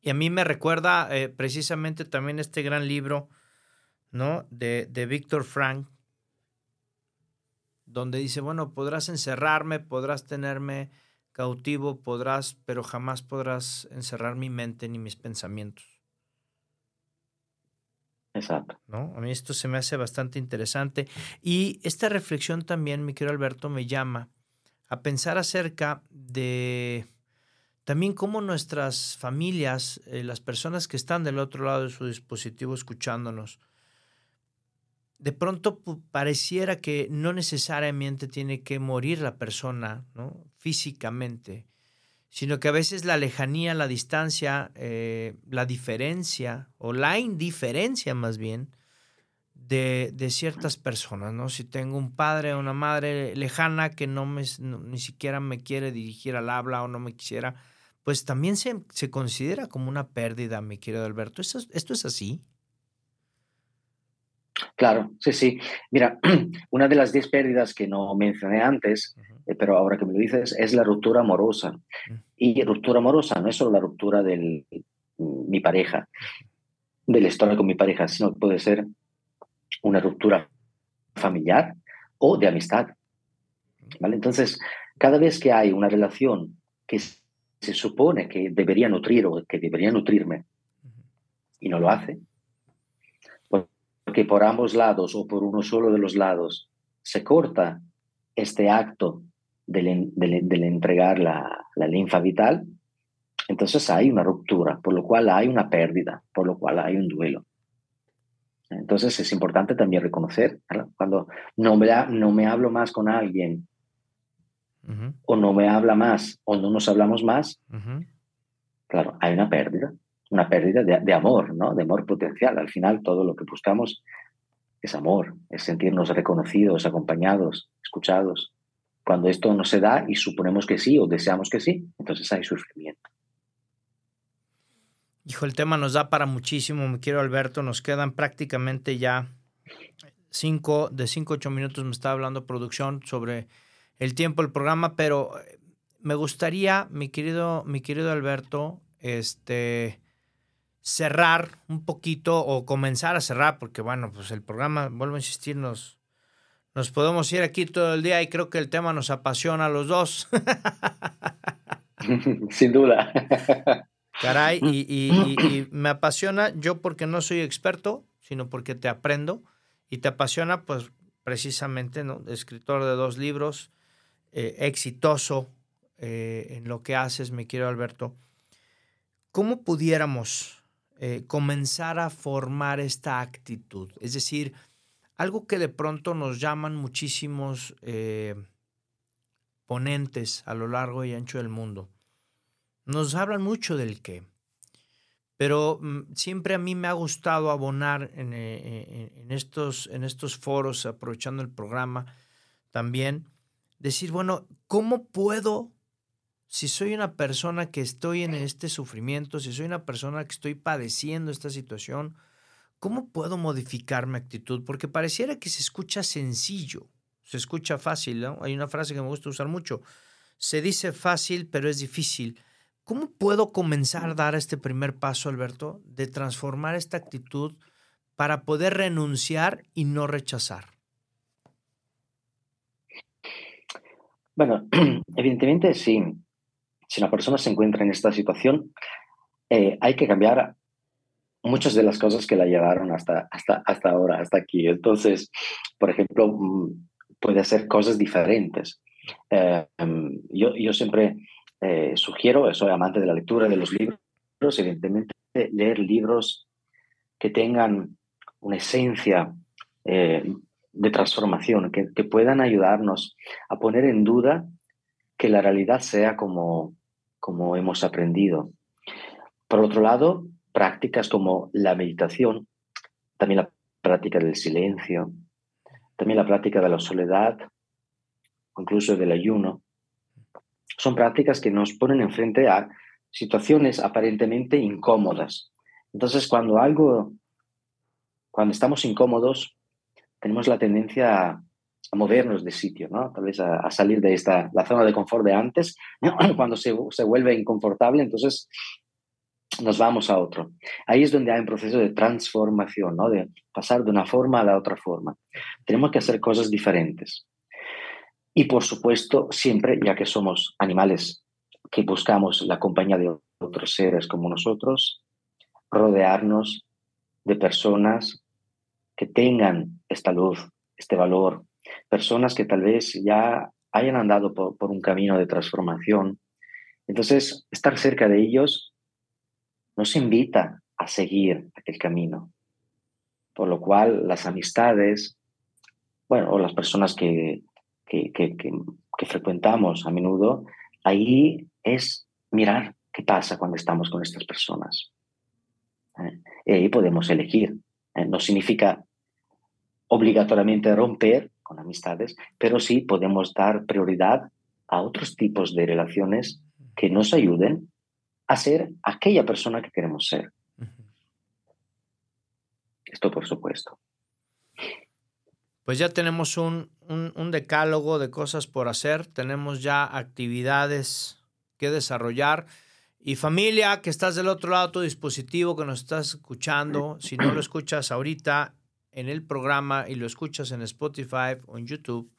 Y a mí me recuerda eh, precisamente también este gran libro ¿no? de, de Víctor Frank, donde dice, bueno, podrás encerrarme, podrás tenerme cautivo, podrás, pero jamás podrás encerrar mi mente ni mis pensamientos. Exacto. ¿No? A mí esto se me hace bastante interesante. Y esta reflexión también, mi querido Alberto, me llama a pensar acerca de también cómo nuestras familias, eh, las personas que están del otro lado de su dispositivo escuchándonos, de pronto pareciera que no necesariamente tiene que morir la persona ¿no? físicamente, sino que a veces la lejanía, la distancia, eh, la diferencia o la indiferencia más bien de, ciertas personas, ¿no? Si tengo un padre o una madre lejana que no me, ni siquiera me quiere dirigir al habla o no me quisiera, pues también se, se considera como una pérdida, mi querido Alberto. ¿Esto, esto es así? Claro, sí, sí. Mira, una de las diez pérdidas que no mencioné antes, pero ahora que me lo dices, es la ruptura amorosa. Mm. Y ruptura amorosa no es solo la ruptura de mi pareja, de la historia con mi pareja, sino que puede ser una ruptura familiar o de amistad. ¿vale? Entonces, cada vez que hay una relación que se supone que debería nutrir o que debería nutrirme y no lo hace, que por ambos lados o por uno solo de los lados se corta este acto del, entregar la, linfa vital, entonces hay una ruptura, por lo cual hay una pérdida, por lo cual hay un duelo. Entonces es importante también reconocer, cuando no me, no me hablo más con alguien, o no me habla más, o no nos hablamos más, claro, hay una pérdida una pérdida de, amor, ¿no? De amor potencial. Al final todo lo que buscamos es amor, es sentirnos reconocidos, acompañados, escuchados. Cuando esto no se da y suponemos que sí o deseamos que sí, entonces hay sufrimiento. Hijo, el tema nos da para muchísimo, me quiero Alberto, nos quedan prácticamente ya cinco, de cinco ocho minutos me está hablando producción sobre el tiempo del programa, pero me gustaría, mi querido, mi querido Alberto, este, cerrar un poquito o comenzar a cerrar, porque bueno, pues el programa, vuelvo a insistir, nos, nos podemos ir aquí todo el día y creo que el tema nos apasiona a los dos. Sin duda. Caray, y, me apasiona yo porque no soy experto, sino porque te aprendo y te apasiona pues precisamente, ¿no? Escritor de dos libros, eh, exitoso eh, en lo que haces, me quiero Alberto. ¿Cómo pudiéramos eh, comenzar a formar esta actitud. Es decir, algo que de pronto nos llaman muchísimos eh, ponentes a lo largo y ancho del mundo. Nos hablan mucho del qué, pero mm, siempre a mí me ha gustado abonar eh, en, estos, en estos foros, aprovechando el programa también, decir, bueno, ¿cómo puedo si soy una persona que estoy en este sufrimiento, si soy una persona que estoy padeciendo esta situación, ¿cómo puedo modificar mi actitud? Porque pareciera que se escucha sencillo, se escucha fácil. Hay una frase que me gusta usar mucho. Se dice fácil, pero es difícil. ¿Cómo puedo comenzar a dar este primer paso, Alberto, de transformar esta actitud para poder renunciar y no rechazar? Bueno, evidentemente sí si una persona se encuentra en esta situación, eh, hay que cambiar muchas de las cosas que la llevaron hasta, hasta, hasta ahora, hasta aquí. Entonces, por ejemplo, mm, puede hacer cosas diferentes. Em, yo, yo siempre eh, sugiero, soy amante de la lectura de los libros, evidentemente, leer libros que tengan una esencia eh, de transformación, que, que, puedan ayudarnos a poner en duda que la realidad sea como, como hemos aprendido. Por otro lado, prácticas como la meditación, también la práctica del silencio, también la práctica de la soledad, incluso del ayuno, son prácticas que nos ponen enfrente a situaciones aparentemente incómodas. Entonces, cuando algo, cuando estamos incómodos, tenemos la tendencia a, movernos de sitio, ¿no? Tal vez a, salir de esta, la zona de confort de antes, cuando se, se vuelve inconfortable, entonces nos vamos a otro. Ahí es donde hay un proceso de transformación, ¿no? de pasar de una forma a la otra forma. Tenemos que hacer cosas diferentes. Y por supuesto, siempre, ya que somos animales que buscamos la compañía de otros seres como nosotros, rodearnos de personas que tengan esta luz, este valor, personas que tal vez ya hayan andado por, por un camino de transformación. Entonces, estar cerca de ellos nos invita a seguir aquel camino. Por lo cual las amistades, bueno, o las personas que, que, frecuentamos a menudo, ahí es mirar qué pasa cuando estamos con estas personas. ¿eh? Y ahí podemos elegir. ¿eh? No significa obligatoriamente romper con amistades, pero sí podemos dar prioridad a otros tipos de relaciones que nos ayuden a ser aquella persona que queremos ser. Esto por supuesto. Pues ya tenemos un, un, decálogo de cosas por hacer, tenemos ya actividades que desarrollar. Y familia, que estás del otro lado de tu dispositivo, que nos estás escuchando, si no lo escuchas ahorita en el programa y lo escuchas en Spotify o en YouTube,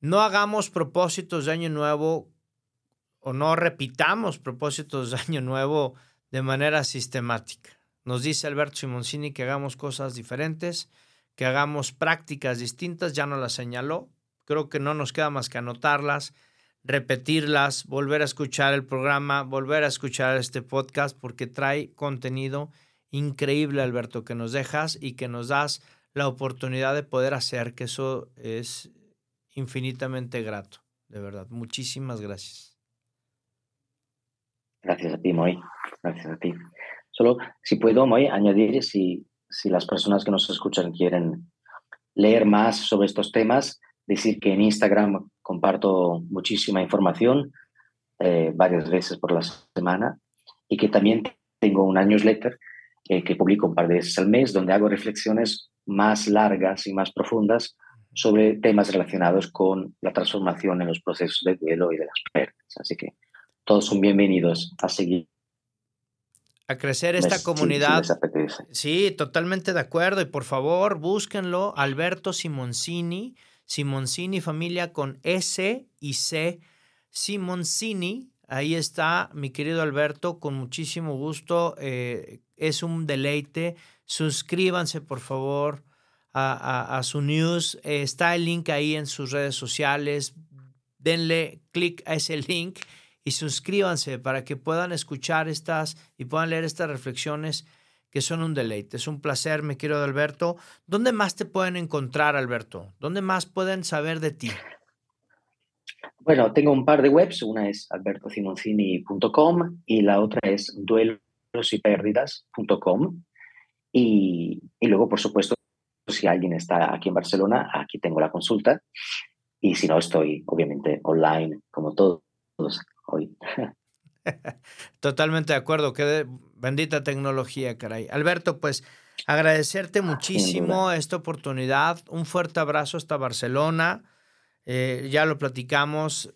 no hagamos propósitos de año nuevo o no repitamos propósitos de año nuevo de manera sistemática. Nos dice Alberto Simoncini que hagamos cosas diferentes, que hagamos prácticas distintas, ya nos las señaló. Creo que no nos queda más que anotarlas, repetirlas, volver a escuchar el programa, volver a escuchar este podcast, porque trae contenido increíble, Alberto, que nos dejas y que nos das la oportunidad de poder hacer, que eso es infinitamente grato, de verdad. Muchísimas gracias. Gracias a ti, Moy. Gracias a ti. Solo si puedo, Moy, añadir si, si las personas que nos escuchan quieren leer más sobre estos temas, decir que en Instagram comparto muchísima información eh, varias veces por la semana y que también tengo una newsletter eh, que publico un par de veces al mes donde hago reflexiones más largas y más profundas sobre temas relacionados con la transformación en los procesos de duelo y de las pérdidas. Así que todos son bienvenidos a seguir. A crecer esta comunidad. sí, totalmente de acuerdo. Y por favor, búsquenlo. Alberto Simoncini. Simoncini familia con S y C. Simoncini. Ahí está, mi querido Alberto, con muchísimo gusto. Eh, es un deleite. Suscríbanse, por favor, a, su news. Eh, está el link ahí en sus redes sociales. Denle clic a ese link y suscríbanse para que puedan escuchar estas y puedan leer estas reflexiones que son un deleite. Es un placer, me quiero de Alberto. ¿Dónde más te pueden encontrar, Alberto? ¿Dónde más pueden saber de ti? Bueno, tengo un par de webs. Una es albertosimoncini.com y la otra es duelosypérdidas.com. Y, y luego, por supuesto, si alguien está aquí en Barcelona, aquí tengo la consulta. Y si no, estoy obviamente online, como todos hoy. Totalmente de acuerdo, qué bendita tecnología, caray. Alberto, pues agradecerte muchísimo esta oportunidad. Un fuerte abrazo hasta Barcelona. Eh, ya lo platicamos,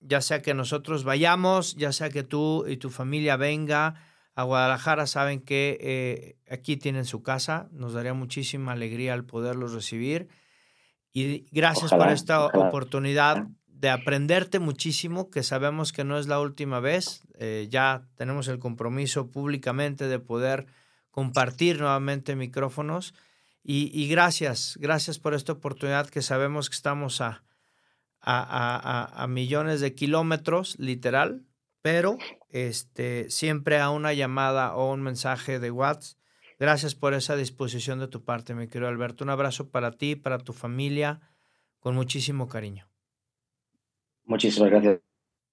ya sea que nosotros vayamos, ya sea que tú y tu familia venga a Guadalajara, saben que eh, aquí tienen su casa. Nos daría muchísima alegría al poderlos recibir. Y gracias por esta oportunidad de aprenderte muchísimo, que sabemos que no es la última vez. Eh, ya tenemos el compromiso públicamente de poder compartir nuevamente micrófonos. Y, gracias, gracias por esta oportunidad que sabemos que estamos a, a, millones de kilómetros, literal, pero este, siempre a una llamada o un mensaje de WhatsApp. Gracias por esa disposición de tu parte, mi querido Alberto. Un abrazo para ti, para tu familia, con muchísimo cariño. Muchísimas gracias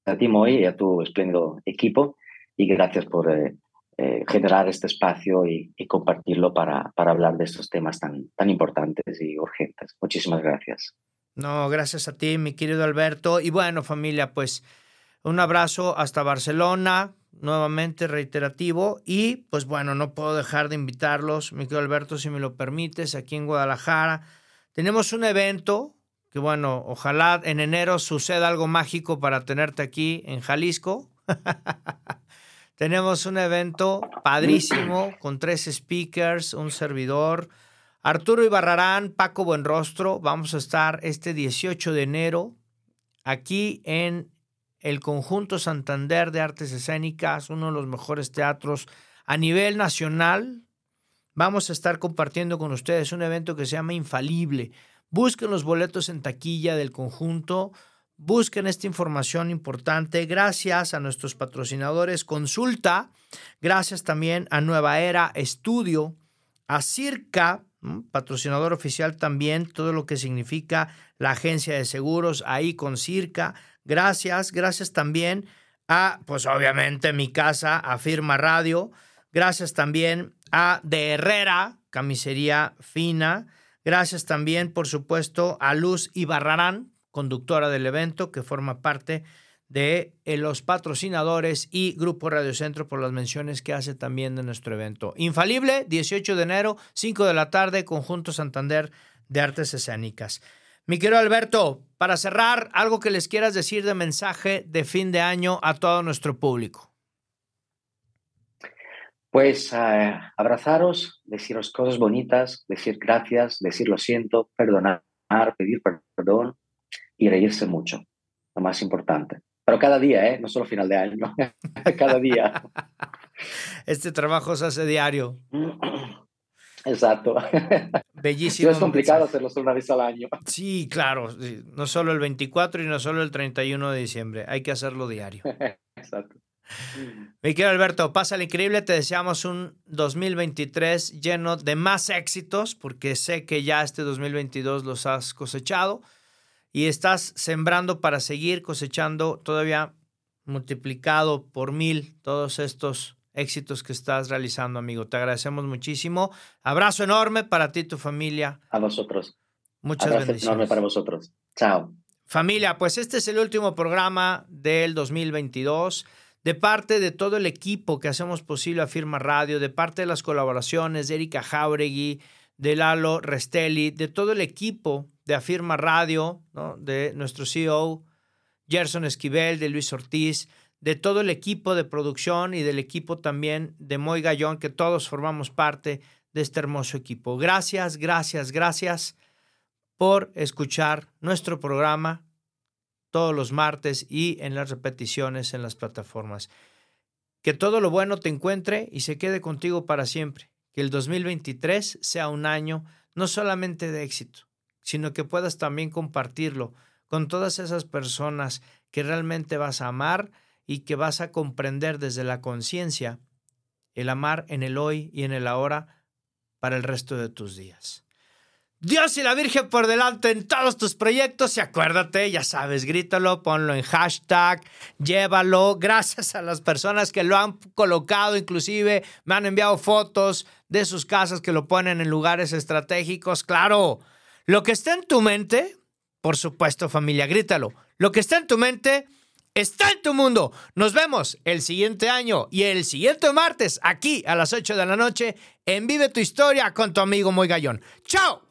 a ti, Moy, y a tu espléndido equipo, y gracias por eh, eh, generar este espacio y, compartirlo para, para, hablar de estos temas tan, tan importantes y urgentes. Muchísimas gracias. No, gracias a ti, mi querido Alberto. Y bueno, familia, pues un abrazo hasta Barcelona, nuevamente reiterativo. Y pues bueno, no puedo dejar de invitarlos, mi querido Alberto, si me lo permites, aquí en Guadalajara. Tenemos un evento que bueno, ojalá en enero suceda algo mágico para tenerte aquí en Jalisco. Tenemos un evento padrísimo con tres speakers, un servidor. Arturo Ibarrarán, Paco Buenrostro, vamos a estar este 18 de enero aquí en el Conjunto Santander de Artes Escénicas, uno de los mejores teatros a nivel nacional. Vamos a estar compartiendo con ustedes un evento que se llama Infalible. Busquen los boletos en taquilla del conjunto. Busquen esta información importante. Gracias a nuestros patrocinadores Consulta. Gracias también a Nueva Era Estudio. A Circa, patrocinador oficial también, todo lo que significa la agencia de seguros ahí con Circa. Gracias. Gracias también a, pues obviamente, mi casa, a Firma Radio. Gracias también a De Herrera, camisería fina. Gracias también, por supuesto, a Luz Ibarrarán, conductora del evento, que forma parte de eh, los patrocinadores y Grupo Radio Centro por las menciones que hace también de nuestro evento. Infalible, 18 de enero, 5 de la tarde, Conjunto Santander de Artes Escénicas. Mi querido Alberto, para cerrar, algo que les quieras decir de mensaje de fin de año a todo nuestro público. Pues eh, abrazaros, deciros cosas bonitas, decir gracias, decir lo siento, perdonar, pedir perdón y reírse mucho, lo más importante. Pero cada día, ¿eh? no solo final de año, cada día. Este trabajo se hace diario. Exacto. Bellísimo. es complicado hacerlo solo una vez al año. Sí, claro. No solo el 24 y no solo el 31 de diciembre. Hay que hacerlo diario. Exacto. Mi querido Alberto, pasa increíble. Te deseamos un 2023 lleno de más éxitos, porque sé que ya este 2022 los has cosechado y estás sembrando para seguir cosechando todavía multiplicado por mil todos estos éxitos que estás realizando, amigo. Te agradecemos muchísimo. Abrazo enorme para ti y tu familia. A vosotros. Muchas Abrazo bendiciones. enorme para vosotros. Chao. Familia, pues este es el último programa del 2022 de parte de todo el equipo que hacemos posible a Firma Radio, de parte de las colaboraciones de Erika Jauregui, de Lalo Restelli, de todo el equipo de Afirma Radio, de nuestro CEO Gerson Esquivel, de Luis Ortiz, de todo el equipo de producción y del equipo también de Moy Gallón, que todos formamos parte de este hermoso equipo. Gracias, gracias, gracias por escuchar nuestro programa todos los martes y en las repeticiones en las plataformas. Que todo lo bueno te encuentre y se quede contigo para siempre. Que el 2023 sea un año no solamente de éxito, sino que puedas también compartirlo con todas esas personas que realmente vas a amar y que vas a comprender desde la conciencia el amar en el hoy y en el ahora para el resto de tus días. Dios y la Virgen por delante en todos tus proyectos y acuérdate, ya sabes, grítalo, ponlo en hashtag, llévalo. Gracias a las personas que lo han colocado, inclusive me han enviado fotos de sus casas que lo ponen en lugares estratégicos. Claro, lo que está en tu mente, por supuesto familia, grítalo. Lo que está en tu mente está en tu mundo. Nos vemos el siguiente año y el siguiente martes aquí a las 8 de la noche en Vive tu Historia con tu amigo Muy Gallón. ¡Chao!